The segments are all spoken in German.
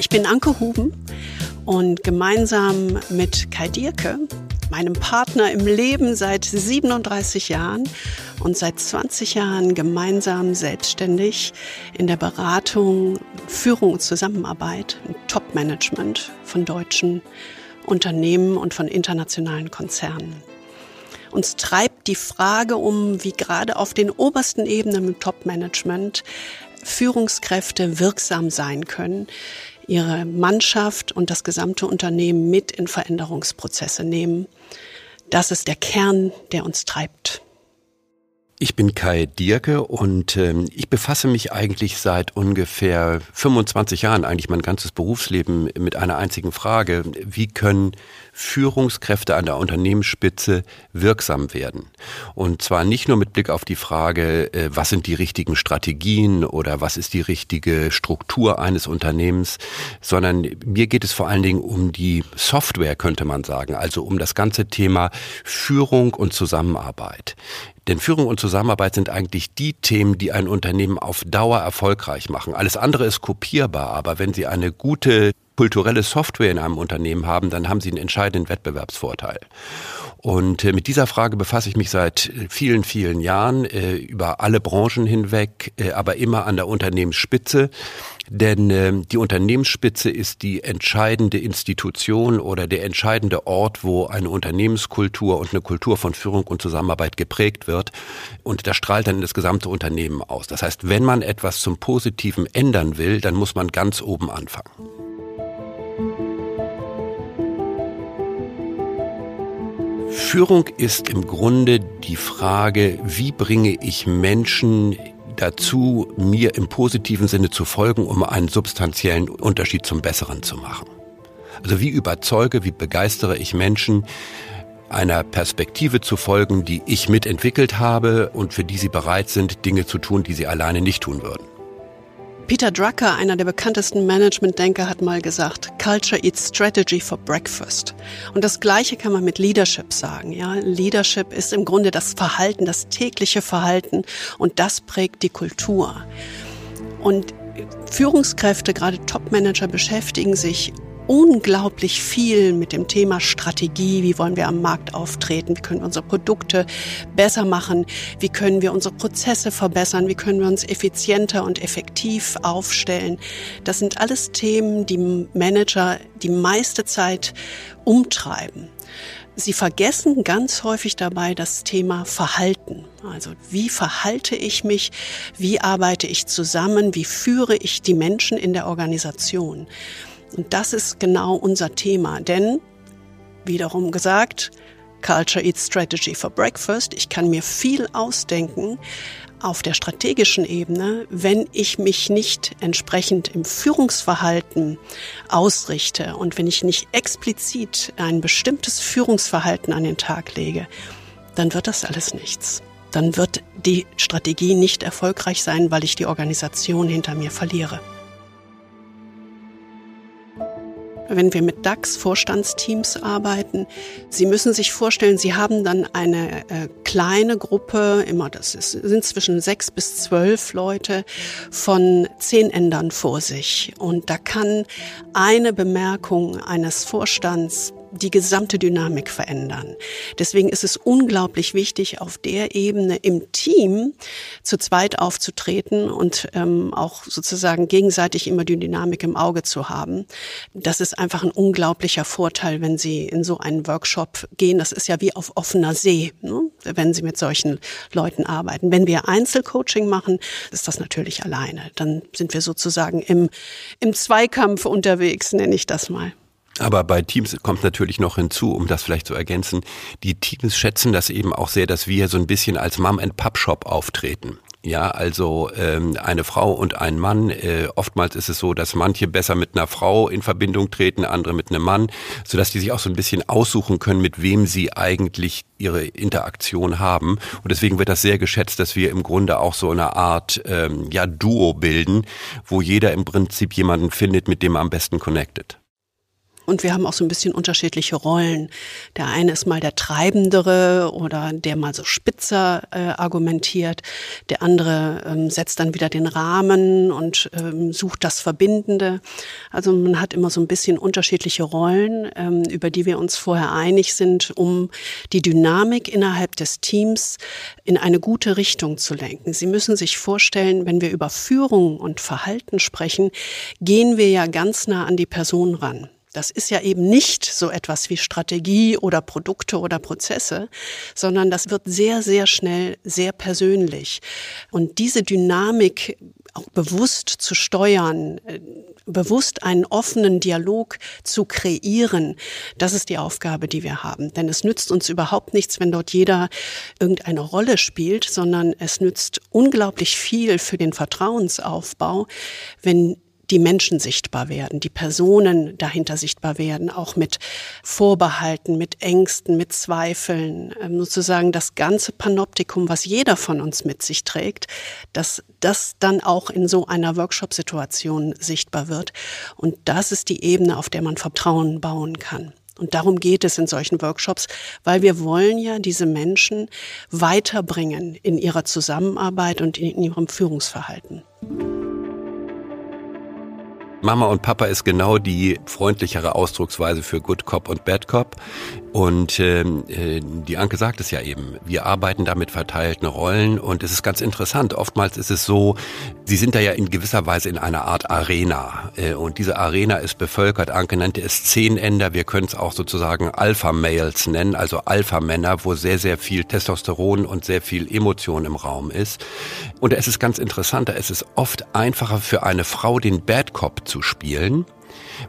Ich bin Anke Huben und gemeinsam mit Kai Dierke, meinem Partner im Leben seit 37 Jahren und seit 20 Jahren gemeinsam selbstständig in der Beratung, Führung und Zusammenarbeit, Top-Management von deutschen Unternehmen und von internationalen Konzernen. Uns treibt die Frage um, wie gerade auf den obersten Ebenen im Top-Management Führungskräfte wirksam sein können, ihre Mannschaft und das gesamte Unternehmen mit in Veränderungsprozesse nehmen. Das ist der Kern, der uns treibt. Ich bin Kai Dierke und ähm, ich befasse mich eigentlich seit ungefähr 25 Jahren, eigentlich mein ganzes Berufsleben, mit einer einzigen Frage. Wie können Führungskräfte an der Unternehmensspitze wirksam werden? Und zwar nicht nur mit Blick auf die Frage, äh, was sind die richtigen Strategien oder was ist die richtige Struktur eines Unternehmens, sondern mir geht es vor allen Dingen um die Software, könnte man sagen, also um das ganze Thema Führung und Zusammenarbeit. Denn Führung und Zusammenarbeit sind eigentlich die Themen, die ein Unternehmen auf Dauer erfolgreich machen. Alles andere ist kopierbar, aber wenn Sie eine gute kulturelle Software in einem Unternehmen haben, dann haben Sie einen entscheidenden Wettbewerbsvorteil. Und äh, mit dieser Frage befasse ich mich seit äh, vielen, vielen Jahren äh, über alle Branchen hinweg, aber immer an der Unternehmensspitze. Denn äh, die Unternehmensspitze ist die entscheidende Institution oder der entscheidende Ort, wo eine Unternehmenskultur und eine Kultur von Führung und Zusammenarbeit geprägt wird. Und das strahlt dann in das gesamte Unternehmen aus. Das heißt, wenn man etwas zum Positiven ändern will, dann muss man ganz oben anfangen. Führung ist im Grunde die Frage, wie bringe ich Menschen dazu, mir im positiven Sinne zu folgen, um einen substanziellen Unterschied zum Besseren zu machen. Also wie überzeuge, wie begeistere ich Menschen, einer Perspektive zu folgen, die ich mitentwickelt habe und für die sie bereit sind, Dinge zu tun, die sie alleine nicht tun würden. Peter Drucker, einer der bekanntesten Management-Denker, hat mal gesagt, Culture eats strategy for breakfast. Und das Gleiche kann man mit Leadership sagen. Ja, Leadership ist im Grunde das Verhalten, das tägliche Verhalten und das prägt die Kultur. Und Führungskräfte, gerade Top-Manager, beschäftigen sich unglaublich viel mit dem Thema Strategie. Wie wollen wir am Markt auftreten? Wie können wir unsere Produkte besser machen? Wie können wir unsere Prozesse verbessern? Wie können wir uns effizienter und effektiv aufstellen? Das sind alles Themen, die Manager die meiste Zeit umtreiben. Sie vergessen ganz häufig dabei das Thema Verhalten. Also wie verhalte ich mich? Wie arbeite ich zusammen? Wie führe ich die Menschen in der Organisation? Und das ist genau unser Thema, denn wiederum gesagt, Culture Eats Strategy for Breakfast. Ich kann mir viel ausdenken auf der strategischen Ebene, wenn ich mich nicht entsprechend im Führungsverhalten ausrichte und wenn ich nicht explizit ein bestimmtes Führungsverhalten an den Tag lege, dann wird das alles nichts. Dann wird die Strategie nicht erfolgreich sein, weil ich die Organisation hinter mir verliere. Wenn wir mit DAX-Vorstandsteams arbeiten. Sie müssen sich vorstellen, Sie haben dann eine äh, kleine Gruppe, immer das ist, sind zwischen sechs bis zwölf Leute von zehn Ändern vor sich. Und da kann eine Bemerkung eines Vorstands die gesamte Dynamik verändern. Deswegen ist es unglaublich wichtig, auf der Ebene im Team zu zweit aufzutreten und ähm, auch sozusagen gegenseitig immer die Dynamik im Auge zu haben. Das ist einfach ein unglaublicher Vorteil, wenn Sie in so einen Workshop gehen. Das ist ja wie auf offener See, ne? wenn Sie mit solchen Leuten arbeiten. Wenn wir Einzelcoaching machen, ist das natürlich alleine. Dann sind wir sozusagen im, im Zweikampf unterwegs, nenne ich das mal. Aber bei Teams kommt natürlich noch hinzu, um das vielleicht zu ergänzen, die Teams schätzen das eben auch sehr, dass wir so ein bisschen als Mom-and-Pub-Shop auftreten. Ja, also ähm, eine Frau und ein Mann. Äh, oftmals ist es so, dass manche besser mit einer Frau in Verbindung treten, andere mit einem Mann, sodass die sich auch so ein bisschen aussuchen können, mit wem sie eigentlich ihre Interaktion haben. Und deswegen wird das sehr geschätzt, dass wir im Grunde auch so eine Art ähm, ja Duo bilden, wo jeder im Prinzip jemanden findet, mit dem er am besten connected. Und wir haben auch so ein bisschen unterschiedliche Rollen. Der eine ist mal der Treibendere oder der mal so spitzer äh, argumentiert. Der andere ähm, setzt dann wieder den Rahmen und ähm, sucht das Verbindende. Also man hat immer so ein bisschen unterschiedliche Rollen, ähm, über die wir uns vorher einig sind, um die Dynamik innerhalb des Teams in eine gute Richtung zu lenken. Sie müssen sich vorstellen, wenn wir über Führung und Verhalten sprechen, gehen wir ja ganz nah an die Person ran. Das ist ja eben nicht so etwas wie Strategie oder Produkte oder Prozesse, sondern das wird sehr, sehr schnell sehr persönlich. Und diese Dynamik auch bewusst zu steuern, äh, bewusst einen offenen Dialog zu kreieren, das ist die Aufgabe, die wir haben. Denn es nützt uns überhaupt nichts, wenn dort jeder irgendeine Rolle spielt, sondern es nützt unglaublich viel für den Vertrauensaufbau, wenn die Menschen sichtbar werden, die Personen dahinter sichtbar werden, auch mit Vorbehalten, mit Ängsten, mit Zweifeln, ähm, sozusagen das ganze Panoptikum, was jeder von uns mit sich trägt, dass das dann auch in so einer Workshop-Situation sichtbar wird. Und das ist die Ebene, auf der man Vertrauen bauen kann. Und darum geht es in solchen Workshops, weil wir wollen ja diese Menschen weiterbringen in ihrer Zusammenarbeit und in ihrem Führungsverhalten. Mama und Papa ist genau die freundlichere Ausdrucksweise für Good Cop und Bad Cop. Und ähm, äh, die Anke sagt es ja eben, wir arbeiten da mit verteilten Rollen und es ist ganz interessant. Oftmals ist es so, sie sind da ja in gewisser Weise in einer Art Arena. Äh, und diese Arena ist bevölkert, Anke nannte es Zehnender, wir können es auch sozusagen Alpha-Males nennen, also Alpha-Männer, wo sehr, sehr viel Testosteron und sehr viel Emotion im Raum ist. Und es ist ganz interessant, es ist oft einfacher für eine Frau, den Bad Cop zu spielen,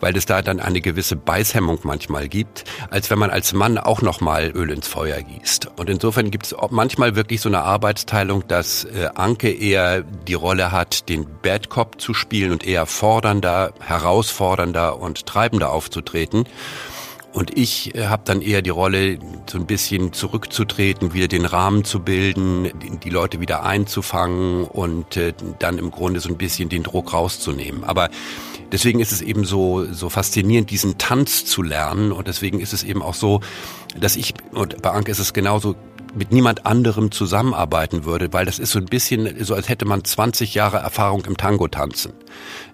weil es da dann eine gewisse Beißhemmung manchmal gibt, als wenn man als Mann auch nochmal Öl ins Feuer gießt. Und insofern gibt es manchmal wirklich so eine Arbeitsteilung, dass äh, Anke eher die Rolle hat, den Bad Cop zu spielen und eher fordernder, herausfordernder und treibender aufzutreten. Und ich äh, habe dann eher die Rolle, so ein bisschen zurückzutreten, wieder den Rahmen zu bilden, die Leute wieder einzufangen und äh, dann im Grunde so ein bisschen den Druck rauszunehmen. Aber deswegen ist es eben so, so faszinierend, diesen Tanz zu lernen. Und deswegen ist es eben auch so, dass ich, und bei Anke ist es genauso, mit niemand anderem zusammenarbeiten würde, weil das ist so ein bisschen so, als hätte man 20 Jahre Erfahrung im Tango tanzen.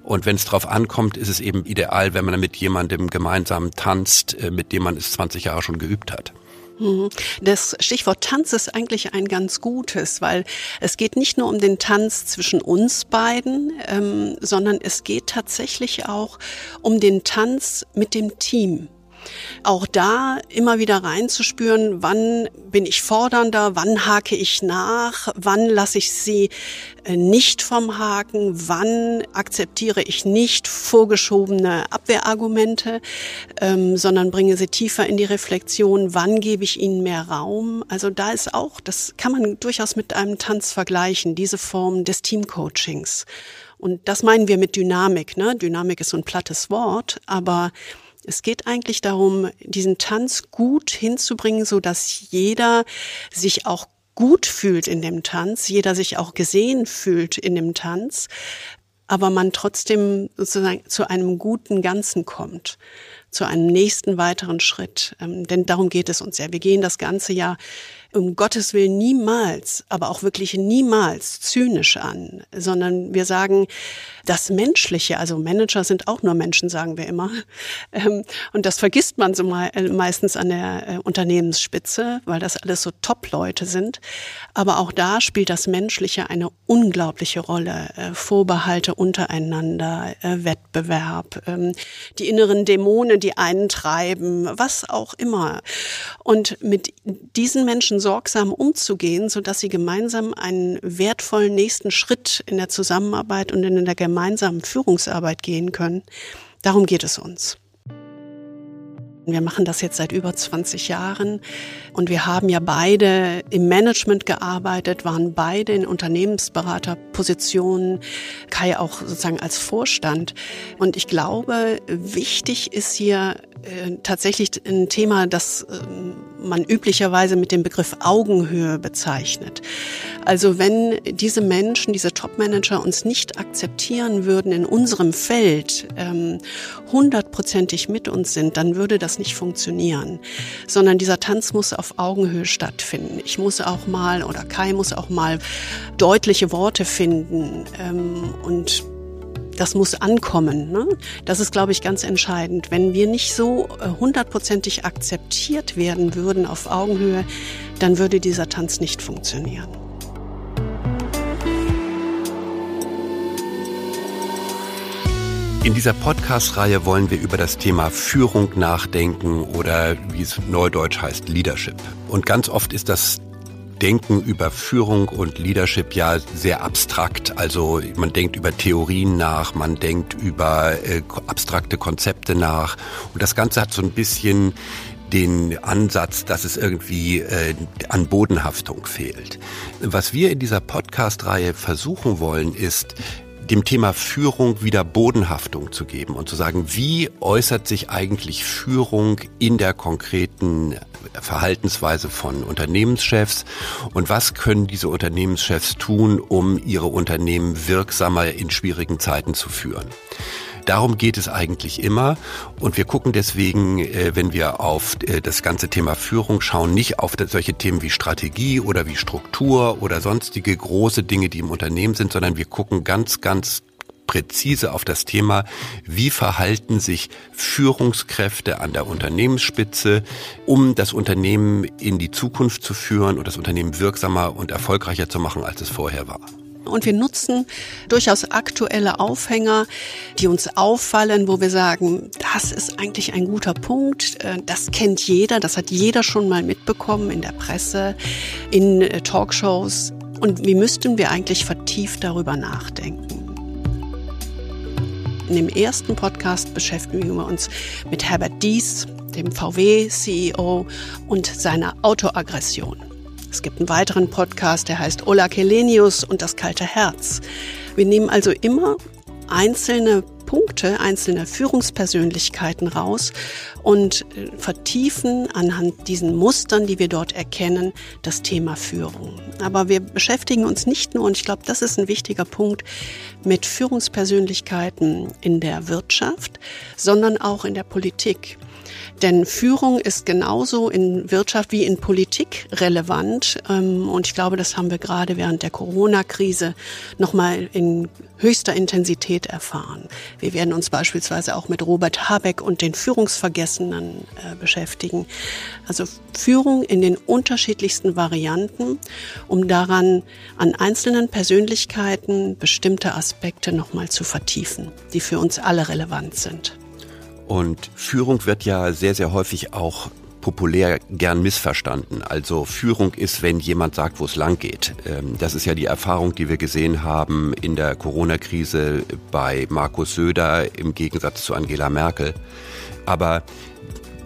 Und wenn es drauf ankommt, ist es eben ideal, wenn man mit jemandem gemeinsam tanzt, äh, mit dem man es 20 Jahre schon geübt hat. Mhm. Das Stichwort Tanz ist eigentlich ein ganz gutes, weil es geht nicht nur um den Tanz zwischen uns beiden, ähm, sondern es geht tatsächlich auch um den Tanz mit dem Team. Auch da immer wieder reinzuspüren, wann bin ich fordernder, wann hake ich nach, wann lasse ich sie äh, nicht vom Haken, wann akzeptiere ich nicht vorgeschobene Abwehrargumente, ähm, sondern bringe sie tiefer in die Reflexion, wann gebe ich ihnen mehr Raum. Also da ist auch, das kann man durchaus mit einem Tanz vergleichen, diese Form des Teamcoachings. Und das meinen wir mit Dynamik. Ne? Dynamik ist so ein plattes Wort, aber es geht eigentlich darum, diesen Tanz gut hinzubringen, so dass jeder sich auch gut fühlt in dem Tanz, jeder sich auch gesehen fühlt in dem Tanz, aber man trotzdem sozusagen zu einem guten Ganzen kommt zu einem nächsten weiteren Schritt. Ähm, denn darum geht es uns ja. Wir gehen das ganze Jahr um Gottes Willen niemals, aber auch wirklich niemals zynisch an, sondern wir sagen, das Menschliche, also Manager sind auch nur Menschen, sagen wir immer. Ähm, und das vergisst man so äh, meistens an der äh, Unternehmensspitze, weil das alles so Top-Leute sind. Aber auch da spielt das Menschliche eine unglaubliche Rolle. Äh, Vorbehalte untereinander, Wettbewerb, ähm, die inneren Dämonen, die einen treiben, was auch immer. Und mit diesen Menschen sorgsam umzugehen, so dass sie gemeinsam einen wertvollen nächsten Schritt in der Zusammenarbeit und in der gemeinsamen Führungsarbeit gehen können. Darum geht es uns. Wir machen das jetzt seit über 20 Jahren und wir haben ja beide im Management gearbeitet, waren beide in Unternehmensberaterpositionen, Kai auch sozusagen als Vorstand. Und ich glaube, wichtig ist hier äh, tatsächlich ein Thema, das äh, man üblicherweise mit dem Begriff Augenhöhe bezeichnet. Also wenn diese Menschen, diese Top-Manager uns nicht akzeptieren würden in unserem Feld, ähm, hundertprozentig mit uns sind, dann würde das nicht funktionieren. Sondern dieser Tanz muss auf Augenhöhe stattfinden. Ich muss auch mal oder Kai muss auch mal deutliche Worte finden ähm, und das muss ankommen. Ne? Das ist, glaube ich, ganz entscheidend. Wenn wir nicht so äh, hundertprozentig akzeptiert werden würden auf Augenhöhe, dann würde dieser Tanz nicht funktionieren. In dieser Podcast-Reihe wollen wir über das Thema Führung nachdenken oder wie es neudeutsch heißt, Leadership. Und ganz oft ist das Denken über Führung und Leadership ja sehr abstrakt. Also man denkt über Theorien nach, man denkt über äh, abstrakte Konzepte nach. Und das Ganze hat so ein bisschen den Ansatz, dass es irgendwie äh, an Bodenhaftung fehlt. Was wir in dieser Podcast-Reihe versuchen wollen, ist, dem Thema Führung wieder Bodenhaftung zu geben und zu sagen, wie äußert sich eigentlich Führung in der konkreten Verhaltensweise von Unternehmenschefs und was können diese Unternehmenschefs tun, um ihre Unternehmen wirksamer in schwierigen Zeiten zu führen. Darum geht es eigentlich immer. Und wir gucken deswegen, äh, wenn wir auf äh, das ganze Thema Führung schauen, nicht auf solche Themen wie Strategie oder wie Struktur oder sonstige große Dinge, die im Unternehmen sind, sondern wir gucken ganz, ganz präzise auf das Thema, wie verhalten sich Führungskräfte an der Unternehmensspitze, um das Unternehmen in die Zukunft zu führen und das Unternehmen wirksamer und erfolgreicher zu machen, als es vorher war. Und wir nutzen durchaus aktuelle Aufhänger, die uns auffallen, wo wir sagen, das ist eigentlich ein guter Punkt. Äh, das kennt jeder, das hat jeder schon mal mitbekommen in der Presse, in äh, Talkshows. Und wie müssten wir eigentlich vertieft darüber nachdenken? In dem ersten Podcast beschäftigen wir uns mit Herbert Dies, dem VW-CEO und seiner Autoaggression. Es gibt einen weiteren Podcast, der heißt Ola Kelenius und das kalte Herz. Wir nehmen also immer einzelne Punkte, einzelne Führungspersönlichkeiten raus und äh, vertiefen anhand diesen Mustern, die wir dort erkennen, das Thema Führung. Aber wir beschäftigen uns nicht nur, und ich glaube, das ist ein wichtiger Punkt, mit Führungspersönlichkeiten in der Wirtschaft, sondern auch in der Politik. Denn Führung ist genauso in Wirtschaft wie in Politik relevant. Ähm, und ich glaube, das haben wir gerade während der Corona-Krise nochmal in höchster Intensität erfahren. Wir werden uns beispielsweise auch mit Robert Habeck und den Führungsvergessenen äh, beschäftigen. Also Führung in den unterschiedlichsten Varianten, um daran an einzelnen Persönlichkeiten bestimmte Aspekte nochmal zu vertiefen, die für uns alle relevant sind. Und Führung wird ja sehr, sehr häufig auch populär gern missverstanden. Also Führung ist, wenn jemand sagt, wo es lang geht. Ähm, das ist ja die Erfahrung, die wir gesehen haben in der Corona-Krise bei Markus Söder im Gegensatz zu Angela Merkel. Aber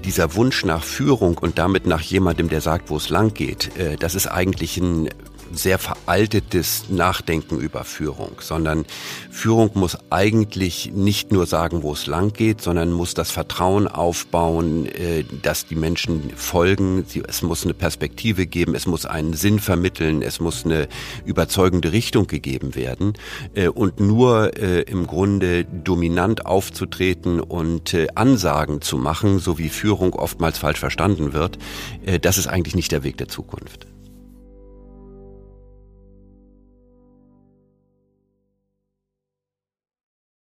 dieser Wunsch nach Führung und damit nach jemandem, der sagt, wo es lang geht, äh, das ist eigentlich ein sehr veraltetes Nachdenken über Führung, sondern Führung muss eigentlich nicht nur sagen, wo es lang geht, sondern muss das Vertrauen aufbauen, äh, dass die Menschen folgen. Es muss eine Perspektive geben, es muss einen Sinn vermitteln, es muss eine überzeugende Richtung gegeben werden. Äh, und nur äh, im Grunde dominant aufzutreten und Ansagen zu machen, so wie Führung oftmals falsch verstanden wird, das ist eigentlich nicht der Weg der Zukunft.